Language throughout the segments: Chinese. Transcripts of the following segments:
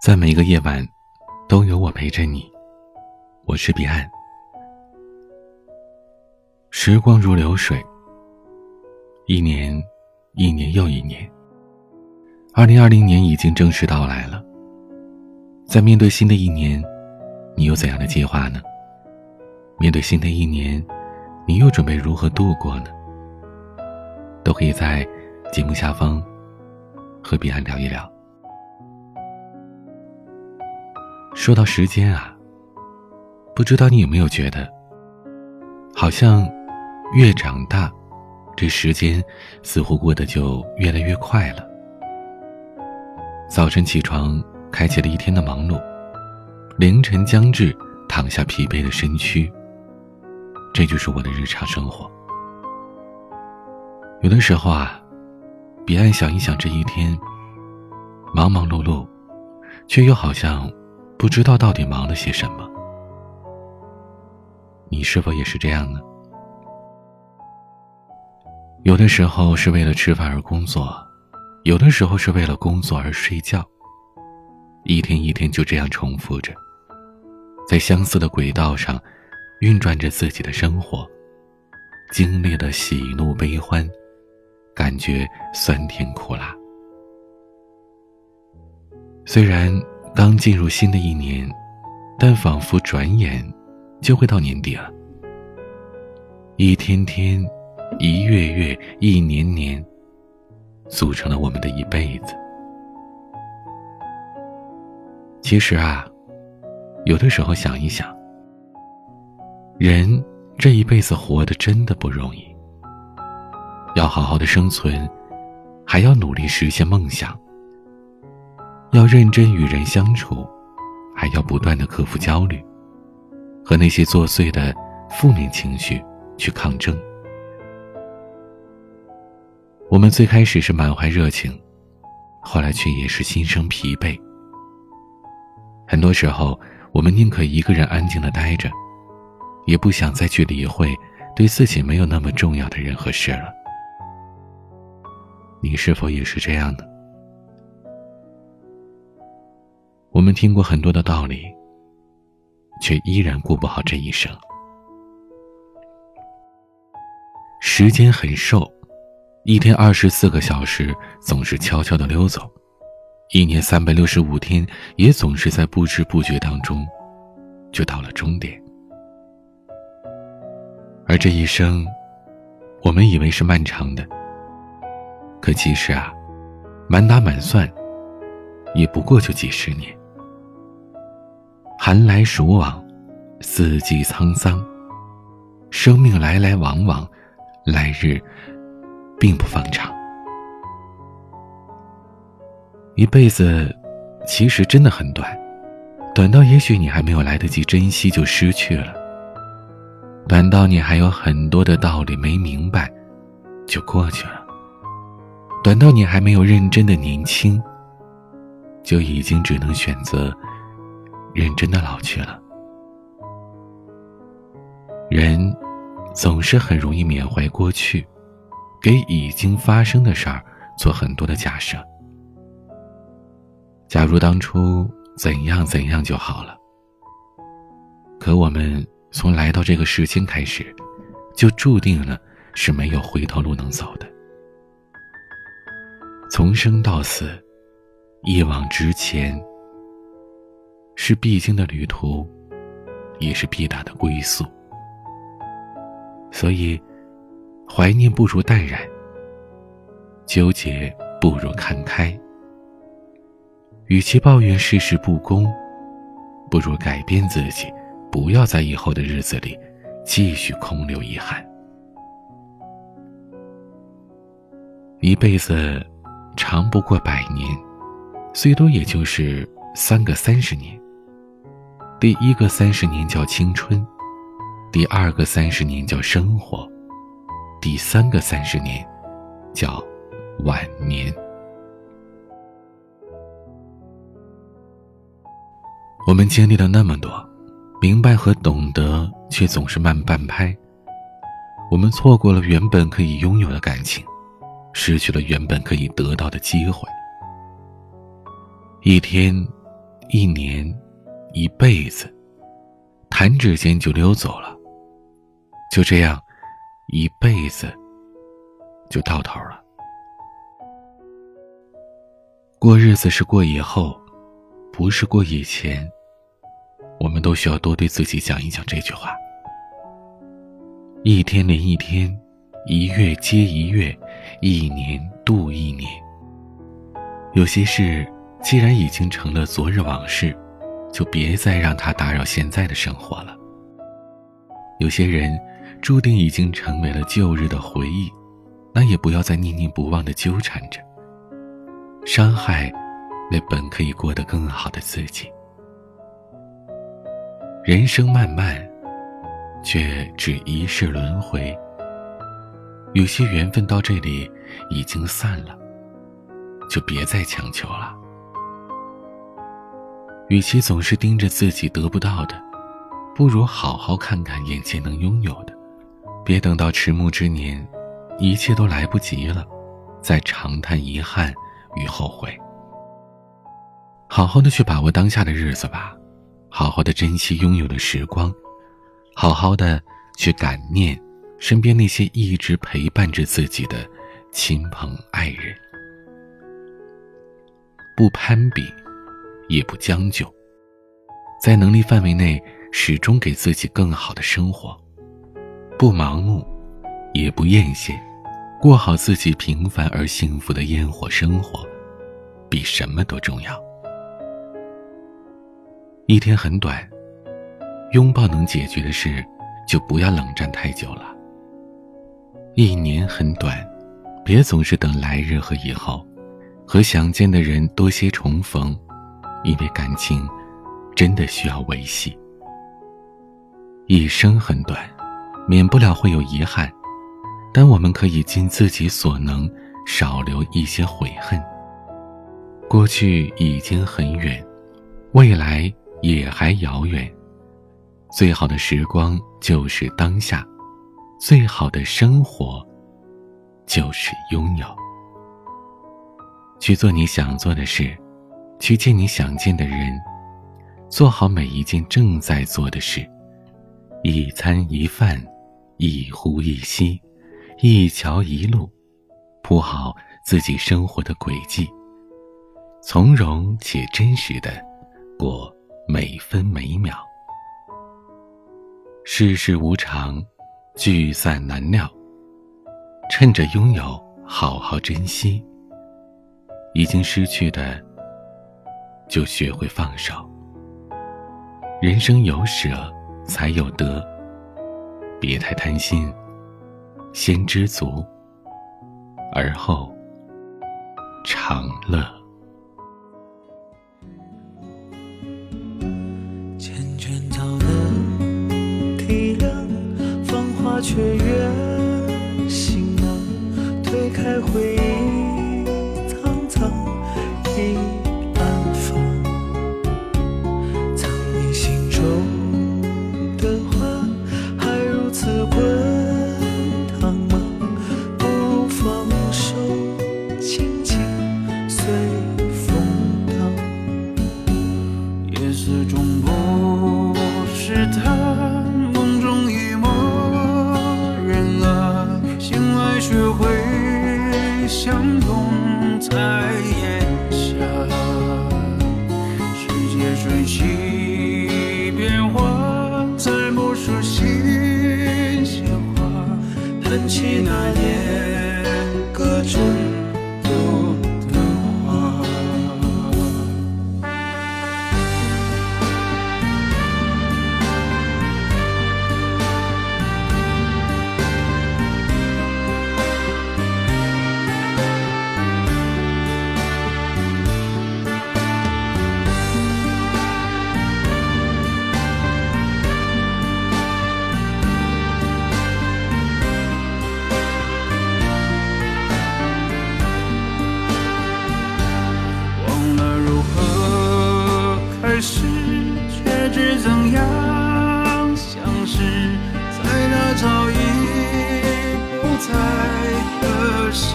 在每一个夜晚，都有我陪着你。我是彼岸。时光如流水，一年，一年又一年。二零二零年已经正式到来了。在面对新的一年，你有怎样的计划呢？面对新的一年，你又准备如何度过呢？都可以在节目下方和彼岸聊一聊。说到时间啊，不知道你有没有觉得，好像越长大，这时间似乎过得就越来越快了。早晨起床，开启了一天的忙碌；凌晨将至，躺下疲惫的身躯。这就是我的日常生活。有的时候啊，彼岸想一想这一天，忙忙碌碌，却又好像。不知道到底忙了些什么，你是否也是这样呢？有的时候是为了吃饭而工作，有的时候是为了工作而睡觉，一天一天就这样重复着，在相似的轨道上运转着自己的生活，经历了喜怒悲欢，感觉酸甜苦辣，虽然。刚进入新的一年，但仿佛转眼就会到年底了。一天天，一月月，一年年，组成了我们的一辈子。其实啊，有的时候想一想，人这一辈子活得真的不容易。要好好的生存，还要努力实现梦想。要认真与人相处，还要不断的克服焦虑，和那些作祟的负面情绪去抗争。我们最开始是满怀热情，后来却也是心生疲惫。很多时候，我们宁可一个人安静的待着，也不想再去理会对自己没有那么重要的人和事了。你是否也是这样呢？我们听过很多的道理，却依然过不好这一生。时间很瘦，一天二十四个小时总是悄悄的溜走，一年三百六十五天也总是在不知不觉当中，就到了终点。而这一生，我们以为是漫长的，可其实啊，满打满算，也不过就几十年。寒来暑往，四季沧桑。生命来来往往，来日并不方长。一辈子其实真的很短，短到也许你还没有来得及珍惜就失去了，短到你还有很多的道理没明白就过去了，短到你还没有认真的年轻，就已经只能选择。认真的老去了，人总是很容易缅怀过去，给已经发生的事儿做很多的假设。假如当初怎样怎样就好了。可我们从来到这个世间开始，就注定了是没有回头路能走的。从生到死，一往直前。是必经的旅途，也是必达的归宿。所以，怀念不如淡然，纠结不如看开。与其抱怨世事不公，不如改变自己，不要在以后的日子里继续空留遗憾。一辈子长不过百年，最多也就是三个三十年。第一个三十年叫青春，第二个三十年叫生活，第三个三十年叫晚年。我们经历了那么多，明白和懂得却总是慢半拍。我们错过了原本可以拥有的感情，失去了原本可以得到的机会。一天一年、一辈子，弹指间就溜走了。就这样，一辈子就到头了。过日子是过以后，不是过以前。我们都需要多对自己讲一讲这句话。一天连一天，一月接一月，一年度一年。有些事既然已经成了昨日往事，就别再让它打扰现在的生活了。有些人注定已经成为了旧日的回忆，那也不要再念念不忘的纠缠着，伤害那本可以过得更好的自己。人生漫漫。却只一世轮回。有些缘分到这里已经散了，就别再强求了。与其总是盯着自己得不到的，不如好好看看眼前能拥有的。别等到迟暮之年，一切都来不及了，再长叹遗憾与后悔。好好的去把握当下的日子吧，好好的珍惜拥有的时光。好好的去感念身边那些一直陪伴着自己的亲朋爱人，不攀比，也不将就，在能力范围内始终给自己更好的生活，不盲目，也不艳羡，过好自己平凡而幸福的烟火生活，比什么都重要。一天很短。拥抱能解决的事，就不要冷战太久了。一年很短，别总是等来日和以后，和想见的人多些重逢，因为感情真的需要维系。一生很短，免不了会有遗憾，但我们可以尽自己所能，少留一些悔恨。过去已经很远，未来也还遥远。最好的时光就是当下，最好的生活就是拥有。去做你想做的事，去见你想见的人，做好每一件正在做的事，一餐一饭，一呼一吸，一桥一路，铺好自己生活的轨迹，从容且真实的过每分每秒。世事无常，聚散难料。趁着拥有，好好珍惜。已经失去的，就学会放手。人生有舍，才有得。别太贪心，先知足，而后长乐。却越心冷，推开回忆，苍苍相拥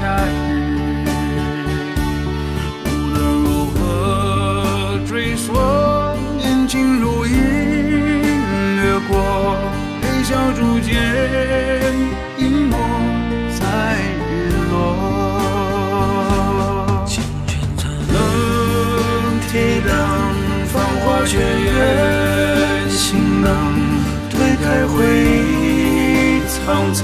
夏日，无论如何追索，年景如影掠过，黑笑逐渐隐没在日落。雪月？行囊推开灰苍苍。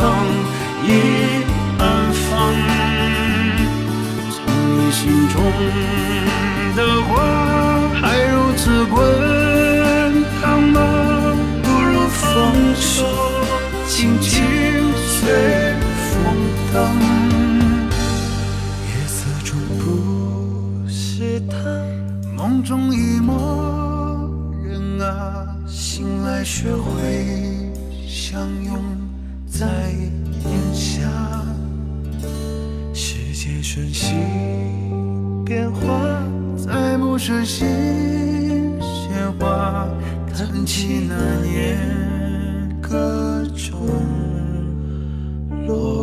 心中的花，还如此滚烫吗？不如放手，轻轻随风荡。夜色中不是他，梦中一抹人啊，醒来学会相拥在檐下。世界瞬息变化再不顺新鲜花弹起那年歌中落